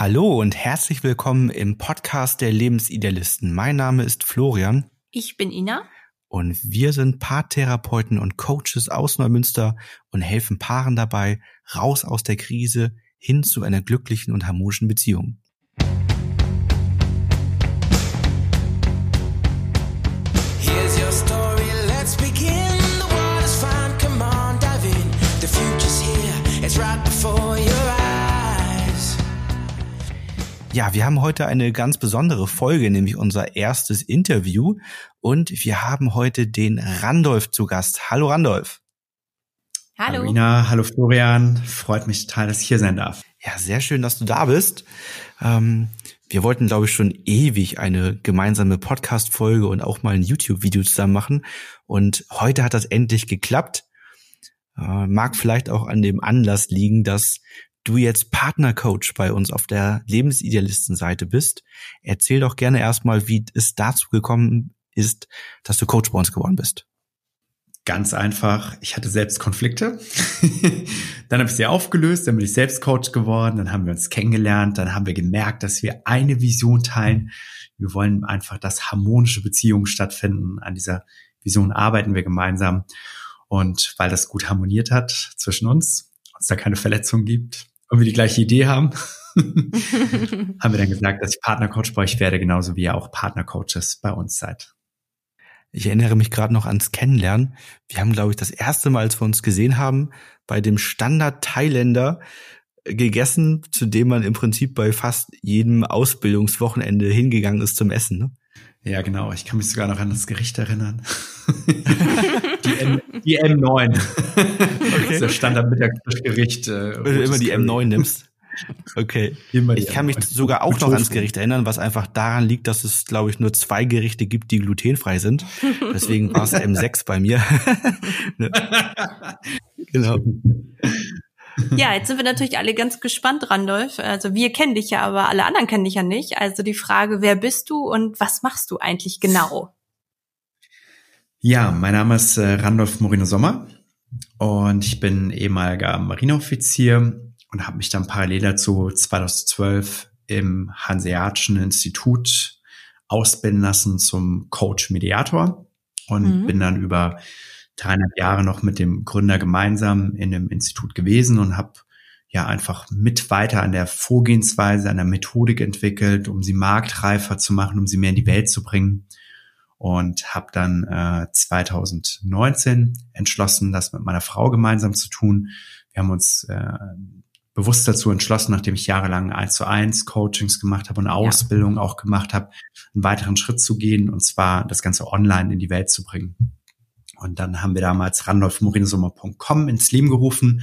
Hallo und herzlich willkommen im Podcast der Lebensidealisten. Mein Name ist Florian. Ich bin Ina. Und wir sind Paartherapeuten und Coaches aus Neumünster und helfen Paaren dabei, raus aus der Krise hin zu einer glücklichen und harmonischen Beziehung. Ja, wir haben heute eine ganz besondere Folge, nämlich unser erstes Interview. Und wir haben heute den Randolph zu Gast. Hallo Randolph. Hallo. Hallo Ina, hallo Florian. Freut mich total, dass ich hier sein darf. Ja, sehr schön, dass du da bist. Ähm, wir wollten, glaube ich, schon ewig eine gemeinsame Podcast-Folge und auch mal ein YouTube-Video zusammen machen. Und heute hat das endlich geklappt. Äh, mag vielleicht auch an dem Anlass liegen, dass du jetzt Partnercoach bei uns auf der Lebensidealistenseite bist. Erzähl doch gerne erstmal, wie es dazu gekommen ist, dass du Coach bei uns geworden bist. Ganz einfach. Ich hatte selbst Konflikte. dann habe ich sie aufgelöst, dann bin ich selbst Coach geworden, dann haben wir uns kennengelernt, dann haben wir gemerkt, dass wir eine Vision teilen. Wir wollen einfach, dass harmonische Beziehungen stattfinden. An dieser Vision arbeiten wir gemeinsam. Und weil das gut harmoniert hat zwischen uns, uns da keine Verletzungen gibt, und wir die gleiche Idee haben, haben wir dann gesagt, dass ich Partnercoach bei euch werde, genauso wie ihr auch Partnercoaches bei uns seid. Ich erinnere mich gerade noch ans Kennenlernen. Wir haben, glaube ich, das erste Mal, als wir uns gesehen haben, bei dem Standard Thailänder gegessen, zu dem man im Prinzip bei fast jedem Ausbildungswochenende hingegangen ist zum Essen. Ne? Ja, genau. Ich kann mich sogar noch an das Gericht erinnern. die, M, die M9. Okay. Das Standard-Mittagsgericht. Äh, Wenn du immer die M9 nimmst. Okay. Immer ich kann mich M9. sogar auch noch ans Gericht erinnern, was einfach daran liegt, dass es, glaube ich, nur zwei Gerichte gibt, die glutenfrei sind. Deswegen war es M6 bei mir. Ne? genau. Ja, jetzt sind wir natürlich alle ganz gespannt, Randolph. Also wir kennen dich ja, aber alle anderen kennen dich ja nicht. Also die Frage, wer bist du und was machst du eigentlich genau? Ja, mein Name ist äh, Randolph Morino Sommer und ich bin ehemaliger Marineoffizier und habe mich dann parallel dazu 2012 im Hanseatischen Institut ausbilden lassen zum Coach Mediator und mhm. bin dann über dreieinhalb Jahre noch mit dem Gründer gemeinsam in dem Institut gewesen und habe ja einfach mit weiter an der Vorgehensweise, an der Methodik entwickelt, um sie marktreifer zu machen, um sie mehr in die Welt zu bringen. Und habe dann äh, 2019 entschlossen, das mit meiner Frau gemeinsam zu tun. Wir haben uns äh, bewusst dazu entschlossen, nachdem ich jahrelang eins zu eins Coachings gemacht habe und Ausbildung ja. auch gemacht habe, einen weiteren Schritt zu gehen und zwar das Ganze online in die Welt zu bringen. Und dann haben wir damals randolphmorinsummer.com ins Leben gerufen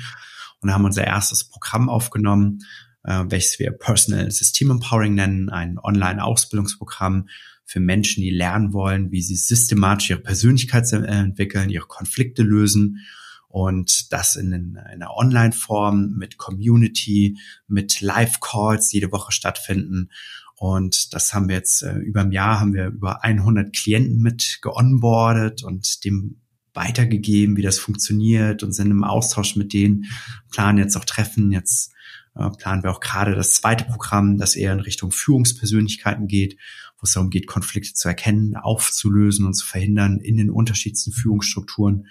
und haben unser erstes Programm aufgenommen, äh, welches wir Personal System Empowering nennen, ein Online-Ausbildungsprogramm für Menschen, die lernen wollen, wie sie systematisch ihre Persönlichkeit entwickeln, ihre Konflikte lösen und das in, in einer Online-Form mit Community, mit Live-Calls jede Woche stattfinden. Und das haben wir jetzt äh, über ein Jahr haben wir über 100 Klienten mit geonboardet und dem weitergegeben, wie das funktioniert und sind im Austausch mit denen, planen jetzt auch Treffen. Jetzt äh, planen wir auch gerade das zweite Programm, das eher in Richtung Führungspersönlichkeiten geht, wo es darum geht, Konflikte zu erkennen, aufzulösen und zu verhindern in den unterschiedlichsten Führungsstrukturen.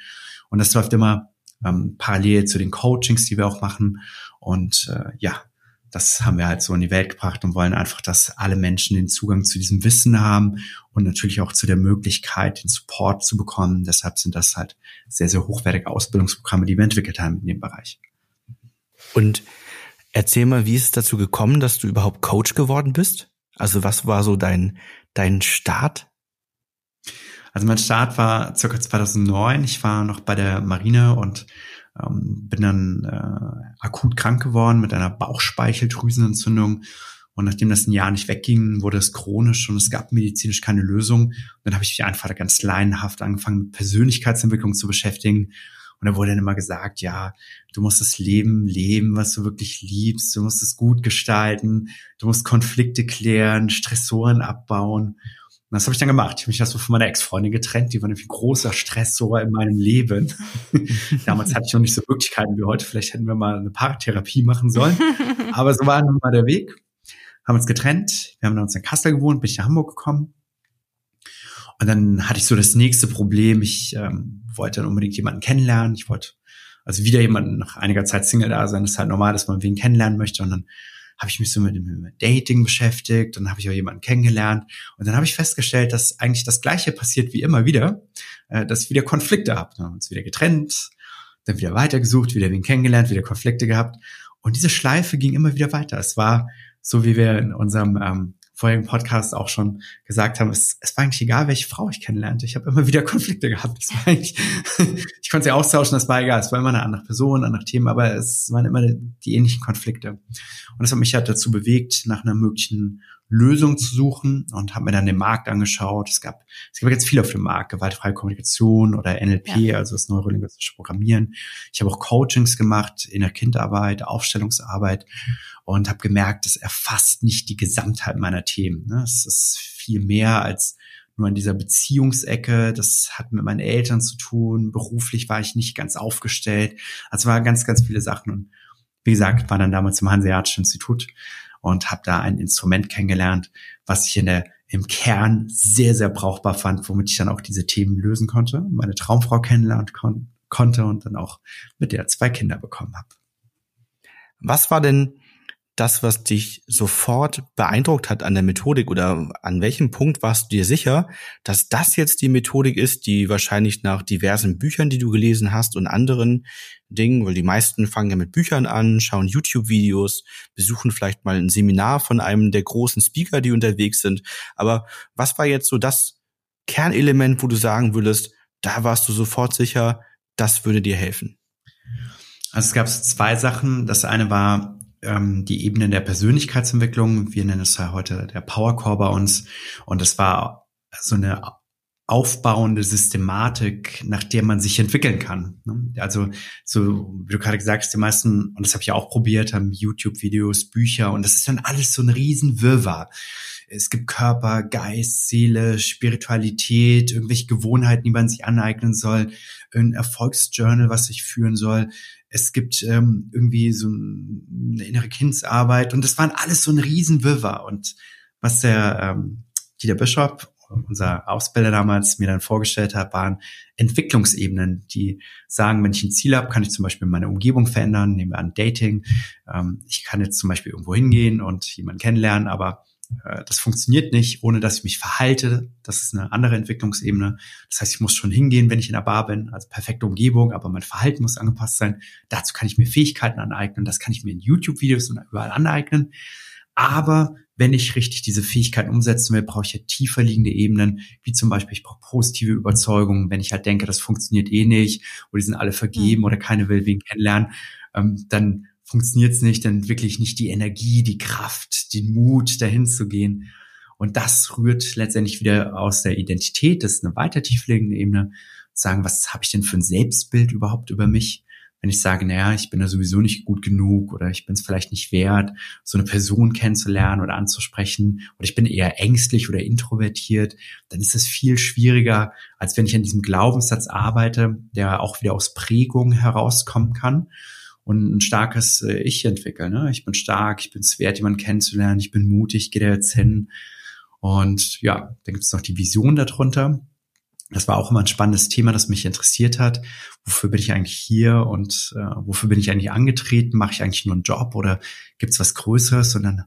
Und das läuft immer ähm, parallel zu den Coachings, die wir auch machen. Und äh, ja, das haben wir halt so in die Welt gebracht und wollen einfach, dass alle Menschen den Zugang zu diesem Wissen haben und natürlich auch zu der Möglichkeit, den Support zu bekommen. Deshalb sind das halt sehr, sehr hochwertige Ausbildungsprogramme, die wir entwickelt haben in dem Bereich. Und erzähl mal, wie ist es dazu gekommen, dass du überhaupt Coach geworden bist? Also was war so dein, dein Start? Also mein Start war circa 2009. Ich war noch bei der Marine und ähm, bin dann äh, akut krank geworden mit einer Bauchspeicheldrüsenentzündung. Und nachdem das ein Jahr nicht wegging, wurde es chronisch und es gab medizinisch keine Lösung. Und dann habe ich mich einfach ganz laienhaft angefangen, mit Persönlichkeitsentwicklung zu beschäftigen. Und da wurde dann immer gesagt, ja, du musst das Leben leben, was du wirklich liebst. Du musst es gut gestalten. Du musst Konflikte klären, Stressoren abbauen. Und das habe ich dann gemacht. Ich habe mich das so von meiner Ex-Freundin getrennt. Die war nämlich ein großer Stressor in meinem Leben. Damals hatte ich noch nicht so Möglichkeiten wie heute. Vielleicht hätten wir mal eine Paartherapie machen sollen. Aber so war nun mal der Weg. haben uns getrennt. Wir haben dann uns in Kassel gewohnt, bin ich nach Hamburg gekommen. Und dann hatte ich so das nächste Problem. Ich ähm, wollte dann unbedingt jemanden kennenlernen. Ich wollte also wieder jemanden nach einiger Zeit Single da sein. Das ist halt normal, dass man wen kennenlernen möchte. Und dann habe ich mich so mit, mit Dating beschäftigt. Dann habe ich auch jemanden kennengelernt. Und dann habe ich festgestellt, dass eigentlich das Gleiche passiert wie immer wieder, äh, dass ich wieder Konflikte habe. Dann haben uns wieder getrennt, dann wieder weitergesucht, wieder wen kennengelernt, wieder Konflikte gehabt. Und diese Schleife ging immer wieder weiter. Es war so, wie wir in unserem ähm, vorigen Podcast auch schon gesagt haben, es, es war eigentlich egal, welche Frau ich kennenlernte. Ich habe immer wieder Konflikte gehabt. Es war ich konnte sie austauschen, das war egal. Es war immer eine andere Person, andere Themen, aber es waren immer die ähnlichen Konflikte. Und das hat mich halt dazu bewegt, nach einer möglichen Lösung zu suchen und habe mir dann den Markt angeschaut. Es gab, es gab jetzt viel auf dem Markt, gewaltfreie Kommunikation oder NLP, ja. also das neurolinguistische Programmieren. Ich habe auch Coachings gemacht in der Kinderarbeit, Aufstellungsarbeit und habe gemerkt, das erfasst nicht die Gesamtheit meiner Themen. Ne? Es ist viel mehr als nur in dieser Beziehungsecke. Das hat mit meinen Eltern zu tun. Beruflich war ich nicht ganz aufgestellt. Also war ganz, ganz viele Sachen. Und wie gesagt, war dann damals im Hanseatischen Institut und habe da ein Instrument kennengelernt, was ich in der im Kern sehr, sehr brauchbar fand, womit ich dann auch diese Themen lösen konnte, meine Traumfrau kennenlernen kon konnte und dann auch mit der zwei Kinder bekommen habe. Was war denn das, was dich sofort beeindruckt hat an der Methodik oder an welchem Punkt warst du dir sicher, dass das jetzt die Methodik ist, die wahrscheinlich nach diversen Büchern, die du gelesen hast und anderen Dingen, weil die meisten fangen ja mit Büchern an, schauen YouTube-Videos, besuchen vielleicht mal ein Seminar von einem der großen Speaker, die unterwegs sind. Aber was war jetzt so das Kernelement, wo du sagen würdest, da warst du sofort sicher, das würde dir helfen? Also es gab zwei Sachen. Das eine war ähm, die Ebene der Persönlichkeitsentwicklung. Wir nennen es ja heute der Power Core bei uns. Und das war so eine aufbauende Systematik, nach der man sich entwickeln kann. Ne? Also so, wie du gerade gesagt hast, die meisten, und das habe ich auch probiert, haben YouTube-Videos, Bücher und das ist dann alles so ein Riesenwirrwarr. Es gibt Körper, Geist, Seele, Spiritualität, irgendwelche Gewohnheiten, die man sich aneignen soll, ein Erfolgsjournal, was sich führen soll. Es gibt ähm, irgendwie so eine innere Kindsarbeit und das waren alles so ein Riesenwirrwarr. Und was der ähm, Dieter Bischof, unser Ausbilder damals, mir dann vorgestellt hat, waren Entwicklungsebenen, die sagen, wenn ich ein Ziel habe, kann ich zum Beispiel meine Umgebung verändern, nehmen wir an Dating. Ähm, ich kann jetzt zum Beispiel irgendwo hingehen und jemanden kennenlernen, aber äh, das funktioniert nicht, ohne dass ich mich verhalte. Das ist eine andere Entwicklungsebene. Das heißt, ich muss schon hingehen, wenn ich in der Bar bin, also perfekte Umgebung, aber mein Verhalten muss angepasst sein. Dazu kann ich mir Fähigkeiten aneignen. Das kann ich mir in YouTube-Videos und überall aneignen. Aber wenn ich richtig diese Fähigkeiten umsetzen will, brauche ich ja tiefer liegende Ebenen, wie zum Beispiel, ich brauche positive Überzeugungen, wenn ich halt denke, das funktioniert eh nicht, oder die sind alle vergeben mhm. oder keine will wen kennenlernen, ähm, dann funktioniert es nicht, dann wirklich nicht die Energie, die Kraft, den Mut, dahin zu gehen. Und das rührt letztendlich wieder aus der Identität, das ist eine weiter tiefliegende Ebene, sagen, was habe ich denn für ein Selbstbild überhaupt über mich? Wenn ich sage, naja, ich bin da sowieso nicht gut genug oder ich bin es vielleicht nicht wert, so eine Person kennenzulernen oder anzusprechen oder ich bin eher ängstlich oder introvertiert, dann ist es viel schwieriger, als wenn ich an diesem Glaubenssatz arbeite, der auch wieder aus Prägung herauskommen kann und ein starkes äh, Ich entwickeln. Ne? Ich bin stark, ich bin es wert, jemanden kennenzulernen, ich bin mutig, gehe da jetzt hin. Und ja, dann gibt es noch die Vision darunter. Das war auch immer ein spannendes Thema, das mich interessiert hat. Wofür bin ich eigentlich hier und äh, wofür bin ich eigentlich angetreten? Mache ich eigentlich nur einen Job oder gibt es was Größeres? Und dann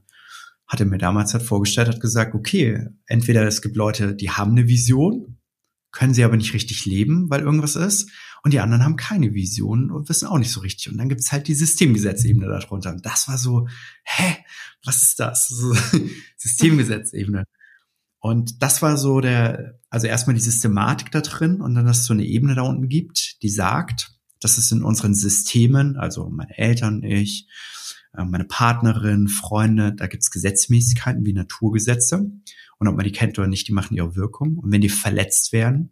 hat er mir damals halt vorgestellt, hat gesagt, okay, entweder es gibt Leute, die haben eine Vision, können sie aber nicht richtig leben, weil irgendwas ist und die anderen haben keine Vision und wissen auch nicht so richtig. Und dann gibt's halt die Systemgesetzebene darunter. Und das war so, hä, was ist das? Systemgesetzebene. Und das war so der, also erstmal die Systematik da drin und dann, dass es so eine Ebene da unten gibt, die sagt, dass es in unseren Systemen, also meine Eltern, ich, äh, meine Partnerin, Freunde, da gibt's Gesetzmäßigkeiten wie Naturgesetze. Und ob man die kennt oder nicht, die machen ihre Wirkung. Und wenn die verletzt werden,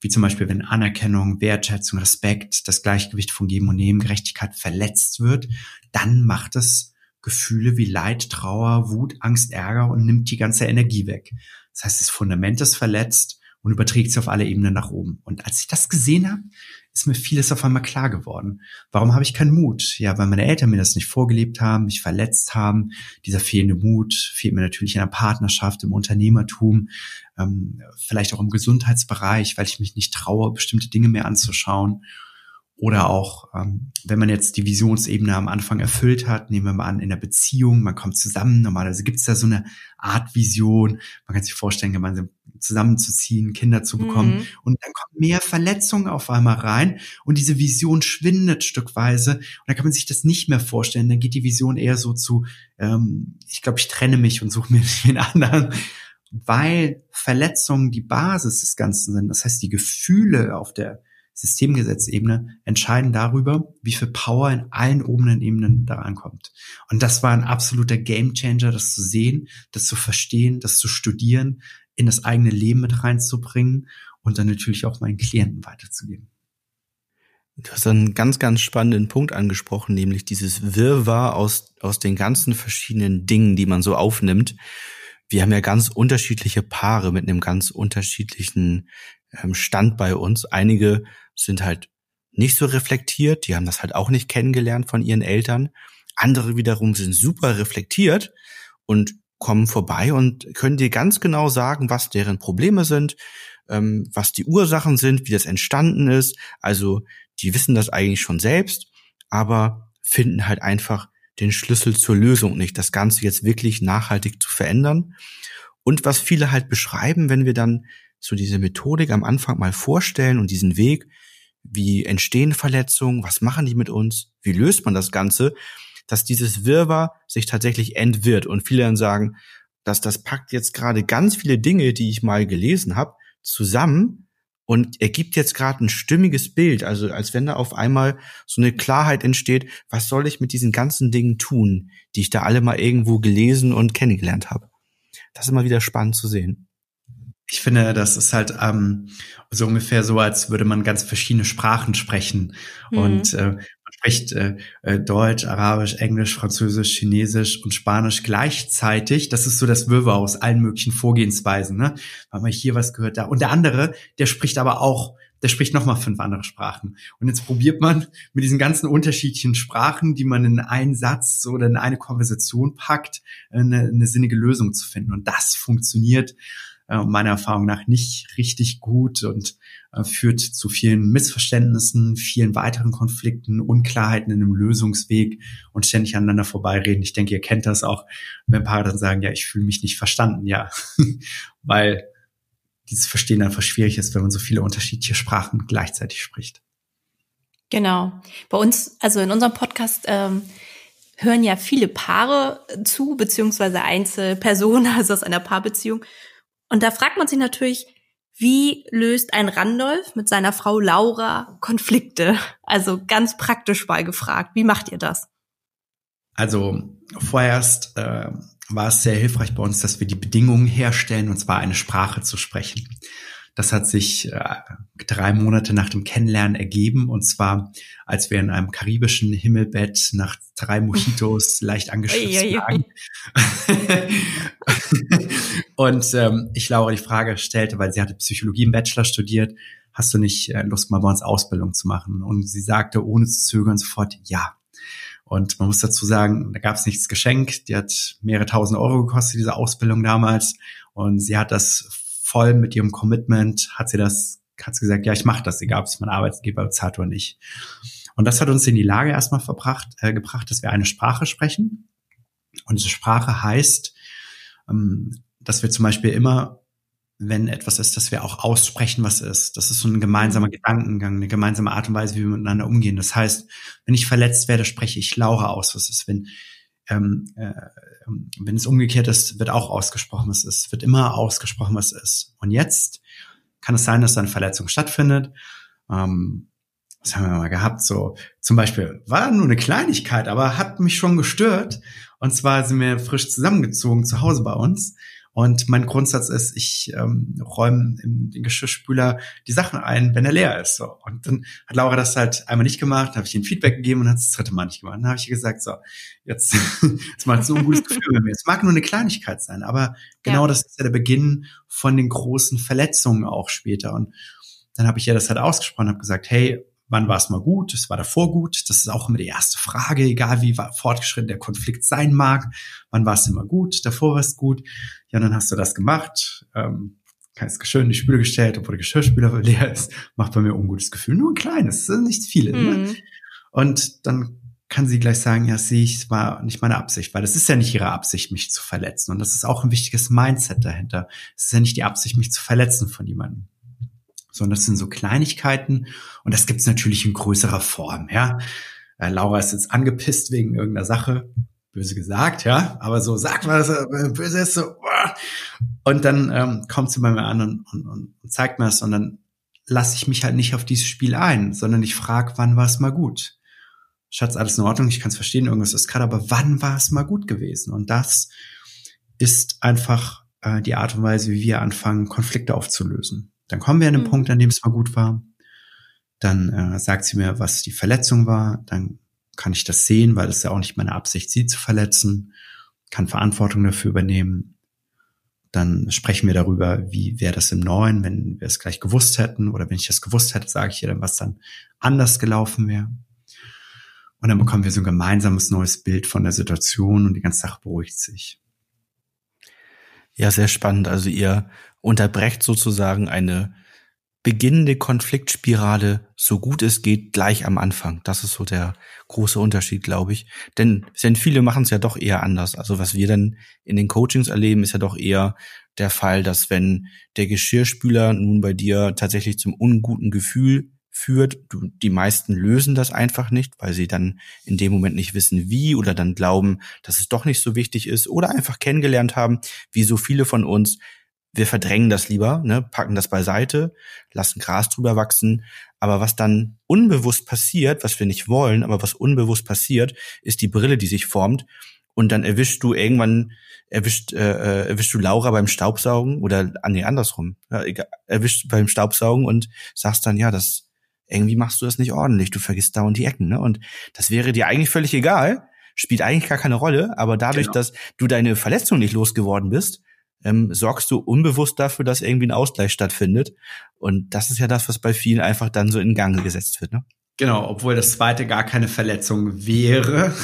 wie zum Beispiel wenn Anerkennung, Wertschätzung, Respekt, das Gleichgewicht von Geben und Nehmen, Gerechtigkeit verletzt wird, dann macht es Gefühle wie Leid, Trauer, Wut, Angst, Ärger und nimmt die ganze Energie weg. Das heißt, das Fundament ist verletzt und überträgt sich auf alle Ebenen nach oben. Und als ich das gesehen habe, ist mir vieles auf einmal klar geworden. Warum habe ich keinen Mut? Ja, weil meine Eltern mir das nicht vorgelebt haben, mich verletzt haben. Dieser fehlende Mut fehlt mir natürlich in der Partnerschaft, im Unternehmertum, ähm, vielleicht auch im Gesundheitsbereich, weil ich mich nicht traue, bestimmte Dinge mehr anzuschauen. Oder auch, ähm, wenn man jetzt die Visionsebene am Anfang erfüllt hat, nehmen wir mal an, in der Beziehung, man kommt zusammen, normalerweise gibt es da so eine Art Vision, man kann sich vorstellen, gemeinsam zusammenzuziehen, Kinder zu bekommen. Mhm. Und dann kommen mehr Verletzungen auf einmal rein und diese Vision schwindet stückweise. Und dann kann man sich das nicht mehr vorstellen. Dann geht die Vision eher so zu, ähm, ich glaube, ich trenne mich und suche mir den anderen weil Verletzungen die Basis des Ganzen sind. Das heißt, die Gefühle auf der Systemgesetzebene entscheiden darüber, wie viel Power in allen oberen Ebenen da ankommt. Und das war ein absoluter Gamechanger, das zu sehen, das zu verstehen, das zu studieren, in das eigene Leben mit reinzubringen und dann natürlich auch meinen Klienten weiterzugeben. Du hast einen ganz, ganz spannenden Punkt angesprochen, nämlich dieses Wirrwarr aus, aus den ganzen verschiedenen Dingen, die man so aufnimmt. Wir haben ja ganz unterschiedliche Paare mit einem ganz unterschiedlichen ähm, Stand bei uns. Einige sind halt nicht so reflektiert, die haben das halt auch nicht kennengelernt von ihren Eltern. Andere wiederum sind super reflektiert und kommen vorbei und können dir ganz genau sagen, was deren Probleme sind, ähm, was die Ursachen sind, wie das entstanden ist. Also die wissen das eigentlich schon selbst, aber finden halt einfach den Schlüssel zur Lösung nicht, das Ganze jetzt wirklich nachhaltig zu verändern. Und was viele halt beschreiben, wenn wir dann so diese Methodik am Anfang mal vorstellen und diesen Weg, wie entstehen Verletzungen, was machen die mit uns, wie löst man das Ganze, dass dieses Wirrwarr sich tatsächlich entwirrt. Und viele dann sagen, dass das packt jetzt gerade ganz viele Dinge, die ich mal gelesen habe, zusammen und ergibt jetzt gerade ein stimmiges Bild, also als wenn da auf einmal so eine Klarheit entsteht, was soll ich mit diesen ganzen Dingen tun, die ich da alle mal irgendwo gelesen und kennengelernt habe. Das ist immer wieder spannend zu sehen ich finde, das ist halt ähm, so ungefähr so, als würde man ganz verschiedene Sprachen sprechen. Mhm. Und äh, man spricht äh, äh, Deutsch, Arabisch, Englisch, Französisch, Chinesisch und Spanisch gleichzeitig. Das ist so das Wirrwarr aus allen möglichen Vorgehensweisen. Ne? Weil man hier was gehört da. Und der andere, der spricht aber auch der spricht nochmal fünf andere Sprachen. Und jetzt probiert man mit diesen ganzen unterschiedlichen Sprachen, die man in einen Satz oder in eine Konversation packt, eine, eine sinnige Lösung zu finden. Und das funktioniert äh, meiner Erfahrung nach nicht richtig gut und äh, führt zu vielen Missverständnissen, vielen weiteren Konflikten, Unklarheiten in dem Lösungsweg und ständig aneinander vorbeireden. Ich denke, ihr kennt das auch, wenn Paare dann sagen, ja, ich fühle mich nicht verstanden, ja, weil dieses Verstehen einfach schwierig ist, wenn man so viele unterschiedliche Sprachen gleichzeitig spricht. Genau. Bei uns, also in unserem Podcast, ähm, hören ja viele Paare zu, beziehungsweise Einzelpersonen, also aus einer Paarbeziehung. Und da fragt man sich natürlich, wie löst ein Randolph mit seiner Frau Laura Konflikte? Also ganz praktisch mal gefragt, wie macht ihr das? Also vorerst äh, war es sehr hilfreich bei uns, dass wir die Bedingungen herstellen, und zwar eine Sprache zu sprechen. Das hat sich äh, drei Monate nach dem Kennenlernen ergeben. Und zwar, als wir in einem karibischen Himmelbett nach drei Mojitos leicht angeschlossen lagen. und ähm, ich Laura die Frage stellte, weil sie hatte Psychologie im Bachelor studiert, hast du nicht äh, Lust, mal bei uns Ausbildung zu machen? Und sie sagte ohne zu zögern sofort ja. Und man muss dazu sagen, da gab es nichts geschenkt. Die hat mehrere tausend Euro gekostet, diese Ausbildung damals. Und sie hat das voll mit ihrem Commitment hat sie das, hat sie gesagt, ja, ich mache das, egal ob es mein Arbeitgeber bezahlt oder nicht. Und das hat uns in die Lage erstmal verbracht, äh, gebracht, dass wir eine Sprache sprechen. Und diese Sprache heißt, ähm, dass wir zum Beispiel immer, wenn etwas ist, dass wir auch aussprechen, was ist. Das ist so ein gemeinsamer Gedankengang, eine gemeinsame Art und Weise, wie wir miteinander umgehen. Das heißt, wenn ich verletzt werde, spreche ich Laura aus, was ist. Wenn ähm, äh, wenn es umgekehrt ist, wird auch ausgesprochen, was ist. Wird immer ausgesprochen, was ist. Und jetzt kann es sein, dass da eine Verletzung stattfindet. Ähm, was haben wir mal gehabt? So zum Beispiel war nur eine Kleinigkeit, aber hat mich schon gestört. Und zwar sind wir frisch zusammengezogen zu Hause bei uns und mein Grundsatz ist, ich ähm, räume in den Geschirrspüler die Sachen ein, wenn er leer ist. So. Und dann hat Laura das halt einmal nicht gemacht, habe ich ihr Feedback gegeben und hat es das dritte Mal nicht gemacht. Dann habe ich ihr gesagt, so, jetzt, jetzt macht so ein gutes Gefühl bei mir. Es mag nur eine Kleinigkeit sein, aber genau ja. das ist ja der Beginn von den großen Verletzungen auch später. Und dann habe ich ihr das halt ausgesprochen, habe gesagt, hey, wann war es mal gut, es war davor gut. Das ist auch immer die erste Frage, egal wie fortgeschritten der Konflikt sein mag. Wann war es immer gut, davor war es gut. Ja, dann hast du das gemacht. Ähm, ganz schön in die Spüle gestellt, obwohl der Geschirrspüler leer ist, macht bei mir ungutes Gefühl. Nur ein kleines, sind nicht viele. Ne? Mhm. Ne? Und dann kann sie gleich sagen, ja, sehe ich, war nicht meine Absicht, weil das ist ja nicht ihre Absicht, mich zu verletzen. Und das ist auch ein wichtiges Mindset dahinter. Es ist ja nicht die Absicht, mich zu verletzen von jemandem. Sondern das sind so Kleinigkeiten und das gibt es natürlich in größerer Form, ja. Äh, Laura ist jetzt angepisst wegen irgendeiner Sache, böse gesagt, ja, aber so sagt man das, äh, böse ist so, und dann ähm, kommt sie bei mir an und, und, und zeigt mir das und dann lasse ich mich halt nicht auf dieses Spiel ein, sondern ich frage, wann war es mal gut? Schatz, alles in Ordnung, ich kann es verstehen, irgendwas ist gerade, aber wann war es mal gut gewesen? Und das ist einfach äh, die Art und Weise, wie wir anfangen, Konflikte aufzulösen. Dann kommen wir an den mhm. Punkt, an dem es mal gut war. Dann äh, sagt sie mir, was die Verletzung war. Dann kann ich das sehen, weil es ja auch nicht meine Absicht, sie zu verletzen. Kann Verantwortung dafür übernehmen. Dann sprechen wir darüber, wie wäre das im Neuen, wenn wir es gleich gewusst hätten. Oder wenn ich das gewusst hätte, sage ich ihr dann, was dann anders gelaufen wäre. Und dann bekommen wir so ein gemeinsames neues Bild von der Situation und die ganze Sache beruhigt sich. Ja, sehr spannend. Also ihr unterbrecht sozusagen eine beginnende Konfliktspirale, so gut es geht, gleich am Anfang. Das ist so der große Unterschied, glaube ich. Denn, denn viele machen es ja doch eher anders. Also was wir dann in den Coachings erleben, ist ja doch eher der Fall, dass wenn der Geschirrspüler nun bei dir tatsächlich zum unguten Gefühl führt. Du, die meisten lösen das einfach nicht, weil sie dann in dem Moment nicht wissen, wie oder dann glauben, dass es doch nicht so wichtig ist oder einfach kennengelernt haben, wie so viele von uns. Wir verdrängen das lieber, ne, packen das beiseite, lassen Gras drüber wachsen. Aber was dann unbewusst passiert, was wir nicht wollen, aber was unbewusst passiert, ist die Brille, die sich formt. Und dann erwischst du irgendwann, erwischt, äh, äh erwischst du Laura beim Staubsaugen oder ah, nee, andersrum. Ja, erwischt beim Staubsaugen und sagst dann, ja, das, irgendwie machst du das nicht ordentlich, du vergisst dauernd die Ecken, ne? Und das wäre dir eigentlich völlig egal, spielt eigentlich gar keine Rolle, aber dadurch, genau. dass du deine Verletzung nicht losgeworden bist, ähm, sorgst du unbewusst dafür, dass irgendwie ein Ausgleich stattfindet. Und das ist ja das, was bei vielen einfach dann so in Gang gesetzt wird, ne? Genau, obwohl das zweite gar keine Verletzung wäre.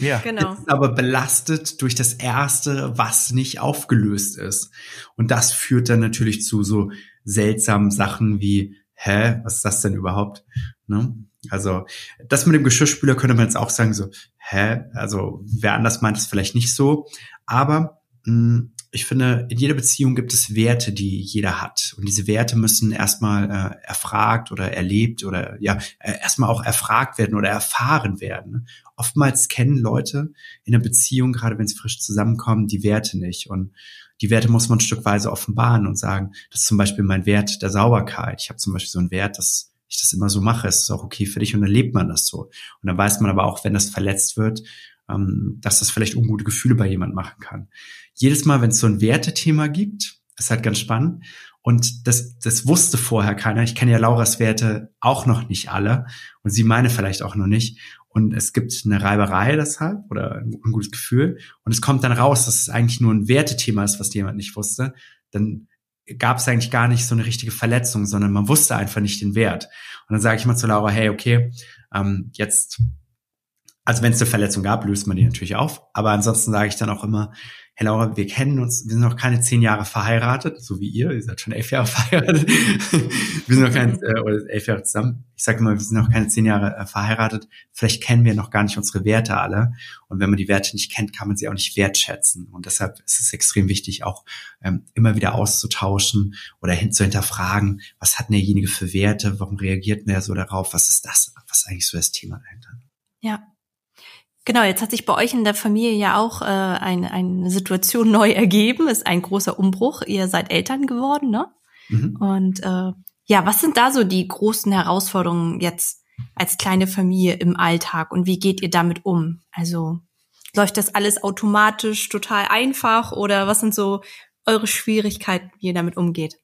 Ja, genau. Ist aber belastet durch das erste, was nicht aufgelöst ist. Und das führt dann natürlich zu so seltsamen Sachen wie hä, was ist das denn überhaupt? Ne? Also das mit dem Geschirrspüler könnte man jetzt auch sagen, so, hä, also wer anders meint es vielleicht nicht so. Aber mh, hm, ich finde, in jeder Beziehung gibt es Werte, die jeder hat. Und diese Werte müssen erstmal äh, erfragt oder erlebt oder ja, äh, erstmal auch erfragt werden oder erfahren werden. Oftmals kennen Leute in der Beziehung, gerade wenn sie frisch zusammenkommen, die Werte nicht. Und die Werte muss man stückweise offenbaren und sagen, das ist zum Beispiel mein Wert der Sauberkeit. Ich habe zum Beispiel so einen Wert, dass ich das immer so mache. Es ist auch okay für dich und dann lebt man das so. Und dann weiß man aber auch, wenn das verletzt wird, ähm, dass das vielleicht ungute Gefühle bei jemand machen kann. Jedes Mal, wenn es so ein Wertethema gibt, ist halt ganz spannend. Und das, das wusste vorher keiner. Ich kenne ja Lauras Werte auch noch nicht alle und sie meine vielleicht auch noch nicht und es gibt eine Reiberei deshalb oder ein, gutes Gefühl und es kommt dann raus, dass es eigentlich nur ein Wertethema ist, was jemand nicht wusste, dann gab es eigentlich gar nicht so eine richtige Verletzung, sondern man wusste einfach nicht den Wert. Und dann sage ich mal zu Laura, hey, okay, ähm, jetzt, also wenn es eine Verletzung gab, löst man die natürlich auf. Aber ansonsten sage ich dann auch immer, hey Laura, wir kennen uns, wir sind noch keine zehn Jahre verheiratet, so wie ihr, ihr seid schon elf Jahre verheiratet. wir sind noch keine, äh, oder elf Jahre zusammen. Ich sage immer, wir sind noch keine zehn Jahre äh, verheiratet. Vielleicht kennen wir noch gar nicht unsere Werte alle. Und wenn man die Werte nicht kennt, kann man sie auch nicht wertschätzen. Und deshalb ist es extrem wichtig, auch ähm, immer wieder auszutauschen oder hin zu hinterfragen, was hat derjenige für Werte, warum reagiert der so darauf, was ist das, was ist eigentlich so das Thema dahinter? Ja, Genau, jetzt hat sich bei euch in der Familie ja auch äh, eine, eine Situation neu ergeben. Ist ein großer Umbruch. Ihr seid Eltern geworden, ne? Mhm. Und äh, ja, was sind da so die großen Herausforderungen jetzt als kleine Familie im Alltag und wie geht ihr damit um? Also läuft das alles automatisch total einfach oder was sind so eure Schwierigkeiten, wie ihr damit umgeht?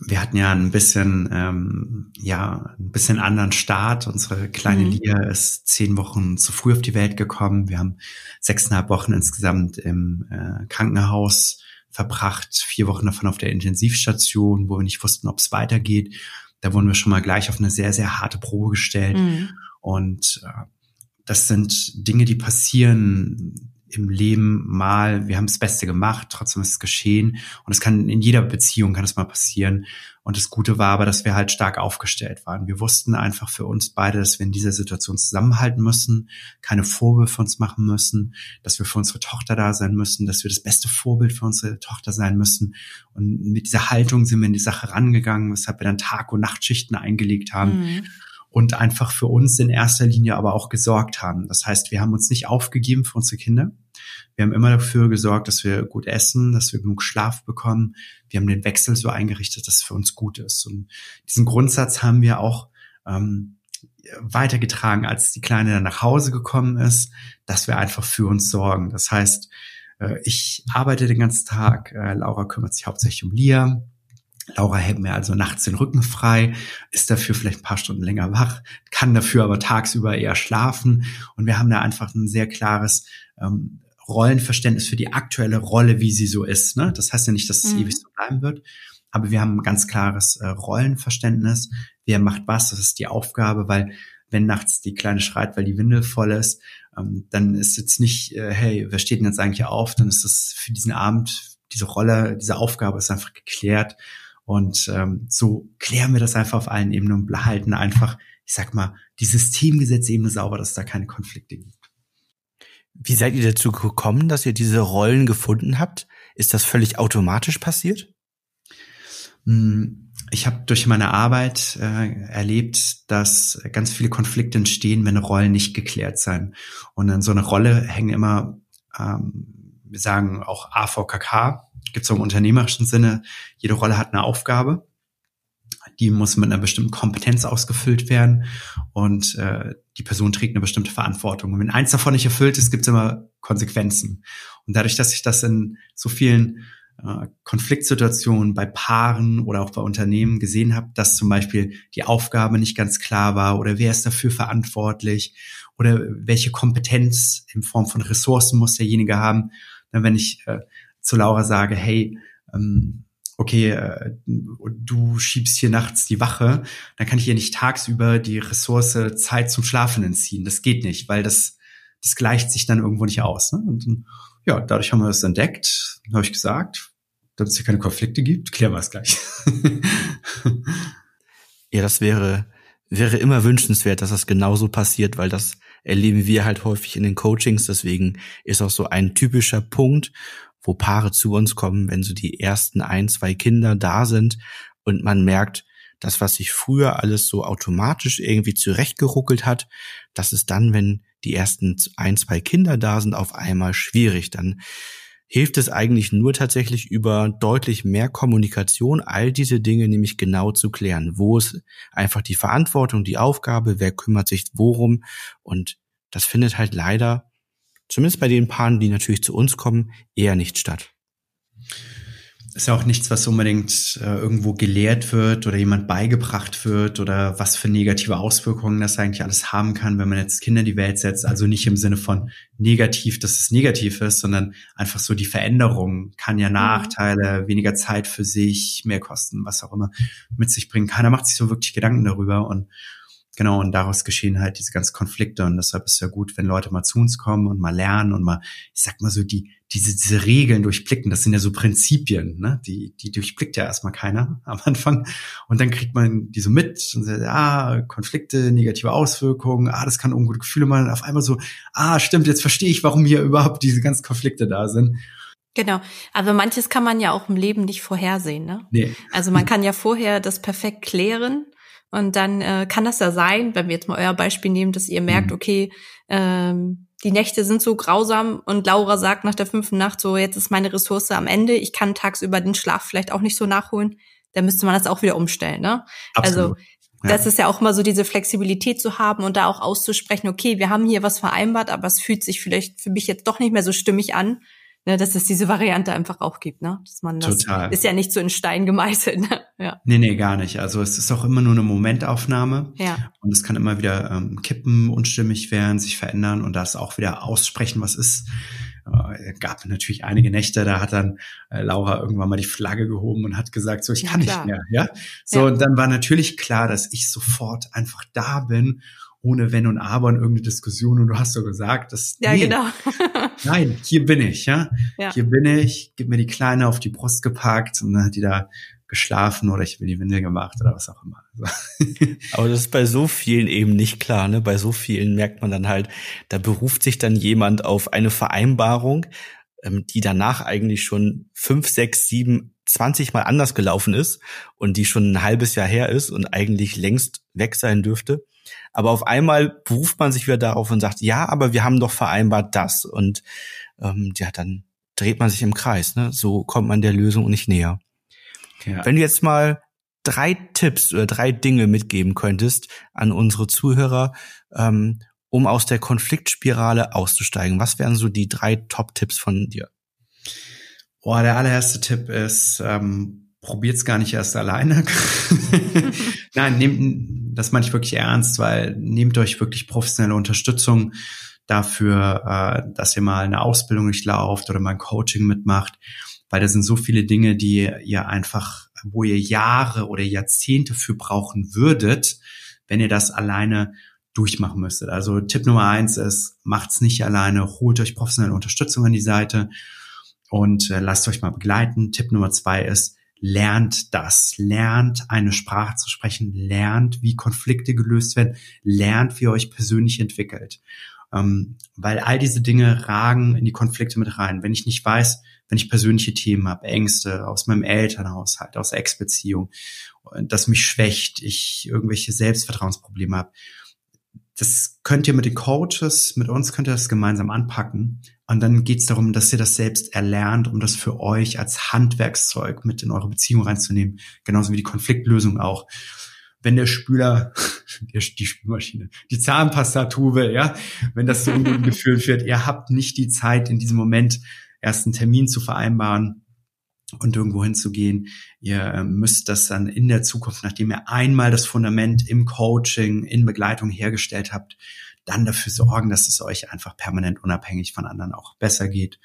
Wir hatten ja ein bisschen, ähm, ja, ein bisschen anderen Start. Unsere kleine mhm. Lia ist zehn Wochen zu früh auf die Welt gekommen. Wir haben sechseinhalb Wochen insgesamt im äh, Krankenhaus verbracht, vier Wochen davon auf der Intensivstation, wo wir nicht wussten, ob es weitergeht. Da wurden wir schon mal gleich auf eine sehr, sehr harte Probe gestellt. Mhm. Und äh, das sind Dinge, die passieren im Leben mal, wir haben das Beste gemacht, trotzdem ist es geschehen. Und es kann in jeder Beziehung kann es mal passieren. Und das Gute war aber, dass wir halt stark aufgestellt waren. Wir wussten einfach für uns beide, dass wir in dieser Situation zusammenhalten müssen, keine Vorwürfe uns machen müssen, dass wir für unsere Tochter da sein müssen, dass wir das beste Vorbild für unsere Tochter sein müssen. Und mit dieser Haltung sind wir in die Sache rangegangen, weshalb wir dann Tag- und Nachtschichten eingelegt haben. Mhm und einfach für uns in erster Linie aber auch gesorgt haben. Das heißt, wir haben uns nicht aufgegeben für unsere Kinder. Wir haben immer dafür gesorgt, dass wir gut essen, dass wir genug Schlaf bekommen. Wir haben den Wechsel so eingerichtet, dass es für uns gut ist. Und diesen Grundsatz haben wir auch ähm, weitergetragen, als die Kleine dann nach Hause gekommen ist, dass wir einfach für uns sorgen. Das heißt, äh, ich arbeite den ganzen Tag, äh, Laura kümmert sich hauptsächlich um Lia, Laura hält mir also nachts den Rücken frei, ist dafür vielleicht ein paar Stunden länger wach, kann dafür aber tagsüber eher schlafen. Und wir haben da einfach ein sehr klares ähm, Rollenverständnis für die aktuelle Rolle, wie sie so ist. Ne? Das heißt ja nicht, dass es mhm. ewig so bleiben wird, aber wir haben ein ganz klares äh, Rollenverständnis. Wer macht was, das ist die Aufgabe, weil wenn nachts die Kleine schreit, weil die Windel voll ist, ähm, dann ist jetzt nicht, äh, hey, wer steht denn jetzt eigentlich auf? Dann ist das für diesen Abend, diese Rolle, diese Aufgabe ist einfach geklärt. Und ähm, so klären wir das einfach auf allen Ebenen und behalten einfach, ich sag mal, die Systemgesetze-Ebene sauber, dass es da keine Konflikte gibt. Wie seid ihr dazu gekommen, dass ihr diese Rollen gefunden habt? Ist das völlig automatisch passiert? Hm, ich habe durch meine Arbeit äh, erlebt, dass ganz viele Konflikte entstehen, wenn Rollen nicht geklärt sein. Und an so einer Rolle hängen immer, ähm, wir sagen auch AVKK, gibt es im unternehmerischen Sinne, jede Rolle hat eine Aufgabe. Die muss mit einer bestimmten Kompetenz ausgefüllt werden und äh, die Person trägt eine bestimmte Verantwortung. Und wenn eins davon nicht erfüllt ist, gibt es immer Konsequenzen. Und dadurch, dass ich das in so vielen äh, Konfliktsituationen bei Paaren oder auch bei Unternehmen gesehen habe, dass zum Beispiel die Aufgabe nicht ganz klar war oder wer ist dafür verantwortlich oder welche Kompetenz in Form von Ressourcen muss derjenige haben. Dann, wenn ich äh, zu Laura sage, hey, ähm, okay, äh, du schiebst hier nachts die Wache, dann kann ich ihr nicht tagsüber die Ressource Zeit zum Schlafen entziehen. Das geht nicht, weil das, das gleicht sich dann irgendwo nicht aus. Ne? Und ja, dadurch haben wir das entdeckt, habe ich gesagt, damit es hier keine Konflikte gibt, klären wir es gleich. ja, das wäre, wäre immer wünschenswert, dass das genauso passiert, weil das erleben wir halt häufig in den Coachings. Deswegen ist auch so ein typischer Punkt, wo Paare zu uns kommen, wenn so die ersten ein, zwei Kinder da sind und man merkt, das, was sich früher alles so automatisch irgendwie zurechtgeruckelt hat, das ist dann, wenn die ersten ein, zwei Kinder da sind, auf einmal schwierig. Dann hilft es eigentlich nur tatsächlich über deutlich mehr Kommunikation, all diese Dinge nämlich genau zu klären. Wo ist einfach die Verantwortung, die Aufgabe, wer kümmert sich worum und das findet halt leider zumindest bei den Paaren, die natürlich zu uns kommen, eher nicht statt. Ist ja auch nichts, was unbedingt äh, irgendwo gelehrt wird oder jemand beigebracht wird oder was für negative Auswirkungen das eigentlich alles haben kann, wenn man jetzt Kinder in die Welt setzt. Also nicht im Sinne von negativ, dass es negativ ist, sondern einfach so die Veränderung kann ja mhm. Nachteile, weniger Zeit für sich, mehr Kosten, was auch immer mit sich bringen. Keiner macht sich so wirklich Gedanken darüber und Genau, und daraus geschehen halt diese ganzen Konflikte. Und deshalb ist es ja gut, wenn Leute mal zu uns kommen und mal lernen und mal, ich sag mal so, die, diese, diese Regeln durchblicken. Das sind ja so Prinzipien, ne? Die, die durchblickt ja erstmal keiner am Anfang. Und dann kriegt man die so mit und sagt, ah, Konflikte, negative Auswirkungen, ah, das kann ungute Gefühle machen. Auf einmal so, ah, stimmt, jetzt verstehe ich, warum hier überhaupt diese ganzen Konflikte da sind. Genau. Aber manches kann man ja auch im Leben nicht vorhersehen, ne? Nee. Also man kann ja vorher das perfekt klären und dann äh, kann das ja sein, wenn wir jetzt mal euer Beispiel nehmen, dass ihr merkt, mhm. okay, ähm, die Nächte sind so grausam und Laura sagt nach der fünften Nacht so, jetzt ist meine Ressource am Ende, ich kann tagsüber den Schlaf vielleicht auch nicht so nachholen, dann müsste man das auch wieder umstellen. Ne? Also Absolut. Also ja. das ist ja auch mal so diese Flexibilität zu haben und da auch auszusprechen, okay, wir haben hier was vereinbart, aber es fühlt sich vielleicht für mich jetzt doch nicht mehr so stimmig an ne, dass es diese Variante einfach auch gibt, ne? Dass man das Total. ist ja nicht so in Stein gemeißelt. Ne? Ja. Nee, nee, gar nicht. Also es ist auch immer nur eine Momentaufnahme. Ja. Und es kann immer wieder ähm, kippen, unstimmig werden, sich verändern und das auch wieder aussprechen, was ist. äh, gab natürlich einige Nächte, da hat dann äh, Laura irgendwann mal die Flagge gehoben und hat gesagt, so ich kann ja, nicht mehr, ja. So ja. und dann war natürlich klar, dass ich sofort einfach da bin ohne Wenn und Aber und irgendeine Diskussion und du hast so gesagt, dass ja nee, genau nein hier bin ich ja? ja hier bin ich gib mir die Kleine auf die Brust gepackt und dann hat die da geschlafen oder ich bin die Windel gemacht oder was auch immer. Aber das ist bei so vielen eben nicht klar. Ne? Bei so vielen merkt man dann halt, da beruft sich dann jemand auf eine Vereinbarung, ähm, die danach eigentlich schon fünf, sechs, sieben, zwanzig Mal anders gelaufen ist und die schon ein halbes Jahr her ist und eigentlich längst weg sein dürfte. Aber auf einmal beruft man sich wieder darauf und sagt, ja, aber wir haben doch vereinbart das. Und ähm, ja, dann dreht man sich im Kreis. Ne? So kommt man der Lösung nicht näher. Ja. Wenn du jetzt mal drei Tipps oder drei Dinge mitgeben könntest an unsere Zuhörer, ähm, um aus der Konfliktspirale auszusteigen, was wären so die drei Top-Tipps von dir? Boah, der allererste Tipp ist, ähm, probiert's gar nicht erst alleine. Nein, nehmt, das meine ich wirklich ernst, weil nehmt euch wirklich professionelle Unterstützung dafür, äh, dass ihr mal eine Ausbildung durchlauft oder mal ein Coaching mitmacht weil da sind so viele Dinge, die ihr einfach, wo ihr Jahre oder Jahrzehnte für brauchen würdet, wenn ihr das alleine durchmachen müsstet. Also Tipp Nummer eins ist, macht's nicht alleine, holt euch professionelle Unterstützung an die Seite und äh, lasst euch mal begleiten. Tipp Nummer zwei ist, lernt das, lernt eine Sprache zu sprechen, lernt, wie Konflikte gelöst werden, lernt, wie ihr euch persönlich entwickelt. Ähm, weil all diese Dinge ragen in die Konflikte mit rein. Wenn ich nicht weiß, wenn ich persönliche Themen habe, Ängste aus meinem Elternhaushalt, aus Ex-Beziehung, das mich schwächt, ich irgendwelche Selbstvertrauensprobleme habe. Das könnt ihr mit den Coaches, mit uns könnt ihr das gemeinsam anpacken. Und dann geht es darum, dass ihr das selbst erlernt, um das für euch als Handwerkszeug mit in eure Beziehung reinzunehmen. Genauso wie die Konfliktlösung auch wenn der Spüler, die Spülmaschine, die Zahnpastatube, ja, wenn das so geführt wird, ihr habt nicht die Zeit in diesem Moment ersten Termin zu vereinbaren und irgendwo hinzugehen. Ihr ähm, müsst das dann in der Zukunft, nachdem ihr einmal das Fundament im Coaching, in Begleitung hergestellt habt, dann dafür sorgen, dass es euch einfach permanent unabhängig von anderen auch besser geht.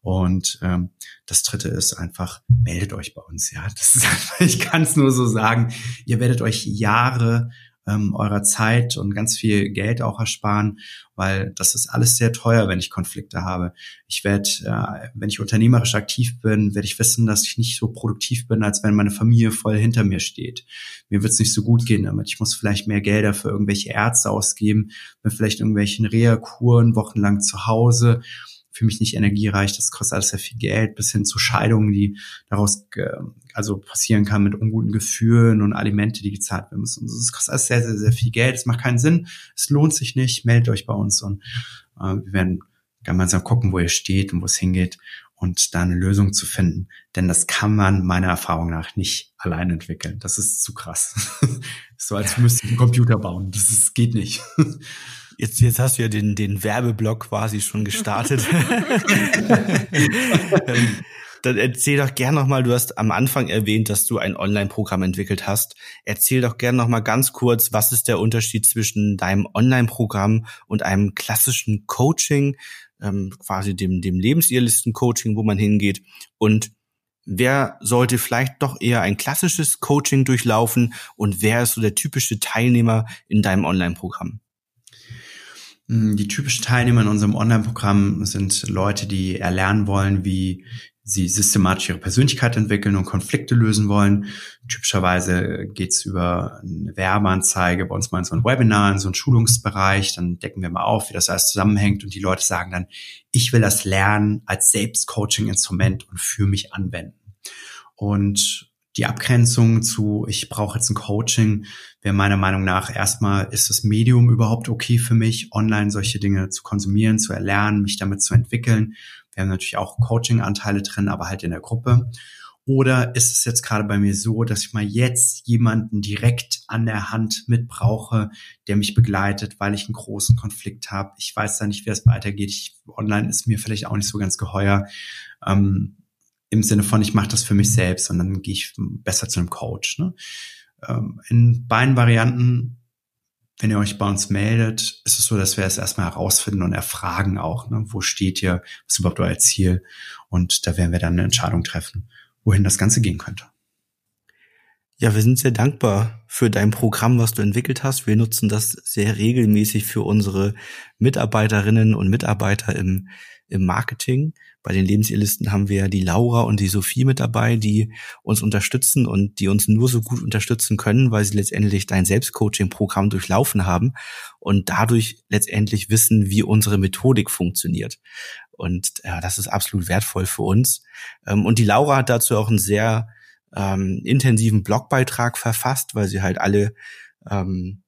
Und ähm, das Dritte ist einfach, meldet euch bei uns. Ja, das ist einfach, ich kann es nur so sagen. Ihr werdet euch Jahre ähm, eurer Zeit und ganz viel Geld auch ersparen, weil das ist alles sehr teuer, wenn ich Konflikte habe. Ich werde, äh, wenn ich unternehmerisch aktiv bin, werde ich wissen, dass ich nicht so produktiv bin, als wenn meine Familie voll hinter mir steht. Mir wird es nicht so gut gehen damit. Ich muss vielleicht mehr Gelder für irgendwelche Ärzte ausgeben, bin vielleicht irgendwelchen Reha-Kuren wochenlang zu Hause für mich nicht energiereich, das kostet alles sehr viel Geld, bis hin zu Scheidungen, die daraus also passieren kann mit unguten Gefühlen und Alimente, die gezahlt werden müssen. Das kostet alles sehr, sehr, sehr viel Geld. Es macht keinen Sinn. Es lohnt sich nicht. Meldet euch bei uns und äh, wir werden gemeinsam gucken, wo ihr steht und wo es hingeht und da eine Lösung zu finden. Denn das kann man meiner Erfahrung nach nicht allein entwickeln. Das ist zu krass. so als müsste ich einen Computer bauen. Das ist, geht nicht. Jetzt, jetzt hast du ja den, den Werbeblock quasi schon gestartet. Dann erzähl doch gern nochmal, du hast am Anfang erwähnt, dass du ein Online-Programm entwickelt hast. Erzähl doch gern nochmal ganz kurz, was ist der Unterschied zwischen deinem Online-Programm und einem klassischen Coaching, ähm, quasi dem, dem Lebensidealisten-Coaching, wo man hingeht und wer sollte vielleicht doch eher ein klassisches Coaching durchlaufen und wer ist so der typische Teilnehmer in deinem Online-Programm? Hm, die typischen Teilnehmer in unserem Online-Programm sind Leute, die erlernen wollen, wie sie systematisch ihre Persönlichkeit entwickeln und Konflikte lösen wollen. Typischerweise geht's über eine Werbeanzeige, bei uns mal in so ein Webinar, in so einen Schulungsbereich, dann decken wir mal auf, wie das alles zusammenhängt und die Leute sagen dann, ich will das lernen als Selbstcoaching-Instrument und für mich anwenden. Und die Abgrenzung zu, ich brauche jetzt ein Coaching, wäre meiner Meinung nach erstmal, ist das Medium überhaupt okay für mich, online solche Dinge zu konsumieren, zu erlernen, mich damit zu entwickeln. Wir haben natürlich auch Coaching-Anteile drin, aber halt in der Gruppe. Oder ist es jetzt gerade bei mir so, dass ich mal jetzt jemanden direkt an der Hand mitbrauche, der mich begleitet, weil ich einen großen Konflikt habe. Ich weiß da nicht, wie es weitergeht. Ich, online ist mir vielleicht auch nicht so ganz geheuer. Ähm, im Sinne von, ich mache das für mich selbst und dann gehe ich besser zu einem Coach. Ne? Ähm, in beiden Varianten wenn ihr euch bei uns meldet, ist es so, dass wir es erstmal herausfinden und erfragen auch, ne? wo steht ihr, was ist überhaupt euer Ziel? Und da werden wir dann eine Entscheidung treffen, wohin das Ganze gehen könnte. Ja, wir sind sehr dankbar für dein Programm, was du entwickelt hast. Wir nutzen das sehr regelmäßig für unsere Mitarbeiterinnen und Mitarbeiter im, im Marketing. Bei den Lebensehrlisten haben wir die Laura und die Sophie mit dabei, die uns unterstützen und die uns nur so gut unterstützen können, weil sie letztendlich dein Selbstcoaching-Programm durchlaufen haben und dadurch letztendlich wissen, wie unsere Methodik funktioniert. Und ja, das ist absolut wertvoll für uns. Ähm, und die Laura hat dazu auch einen sehr ähm, intensiven Blogbeitrag verfasst, weil sie halt alle ähm,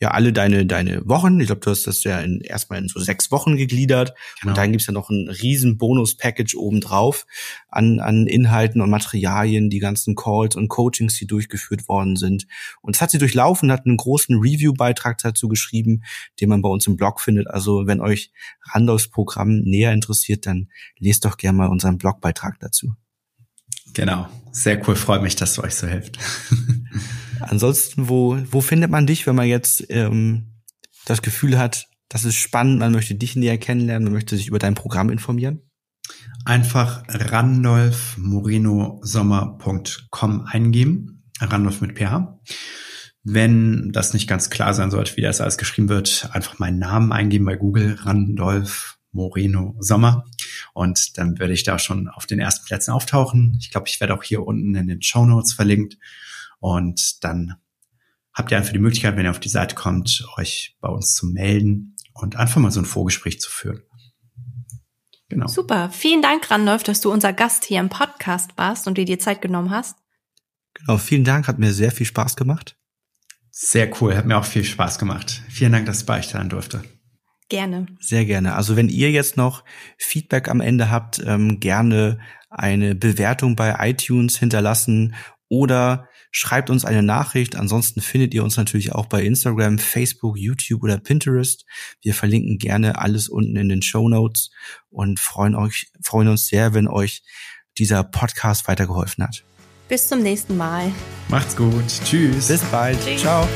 ja alle deine deine Wochen. Ich glaube, du hast das ja in, erstmal in so sechs Wochen gegliedert genau. und dann gibt's ja noch ein riesen Bonus-Package obendrauf an an Inhalten und Materialien, die ganzen Calls und Coachings, die durchgeführt worden sind. Und das hat sie durchlaufen, hat einen großen Review-Beitrag dazu geschrieben, den man bei uns im Blog findet. Also wenn euch Randolphs Programm näher interessiert, dann lest doch gerne mal unseren Blogbeitrag dazu. Genau, sehr cool, freut mich, dass du euch so hilft. Ansonsten, wo, wo findet man dich, wenn man jetzt ähm, das Gefühl hat, das ist spannend, man möchte dich näher kennenlernen, man möchte sich über dein Programm informieren? Einfach randolfmorinosommer.com eingeben, Randolph mit PH. Wenn das nicht ganz klar sein sollte, wie das alles geschrieben wird, einfach meinen Namen eingeben bei Google, Randolph Moreno Sommer. Und dann werde ich da schon auf den ersten Plätzen auftauchen. Ich glaube, ich werde auch hier unten in den Show Notes verlinkt. Und dann habt ihr einfach die Möglichkeit, wenn ihr auf die Seite kommt, euch bei uns zu melden und einfach mal so ein Vorgespräch zu führen. Genau. Super. Vielen Dank, Randolph, dass du unser Gast hier im Podcast warst und dir die Zeit genommen hast. Genau, vielen Dank. Hat mir sehr viel Spaß gemacht. Sehr cool. Hat mir auch viel Spaß gemacht. Vielen Dank, dass ich bei euch sein durfte. Gerne. Sehr gerne. Also wenn ihr jetzt noch Feedback am Ende habt, ähm, gerne eine Bewertung bei iTunes hinterlassen oder schreibt uns eine Nachricht. Ansonsten findet ihr uns natürlich auch bei Instagram, Facebook, YouTube oder Pinterest. Wir verlinken gerne alles unten in den Show Notes und freuen euch, freuen uns sehr, wenn euch dieser Podcast weitergeholfen hat. Bis zum nächsten Mal. Macht's gut. Tschüss. Bis bald. Tschüss. Ciao.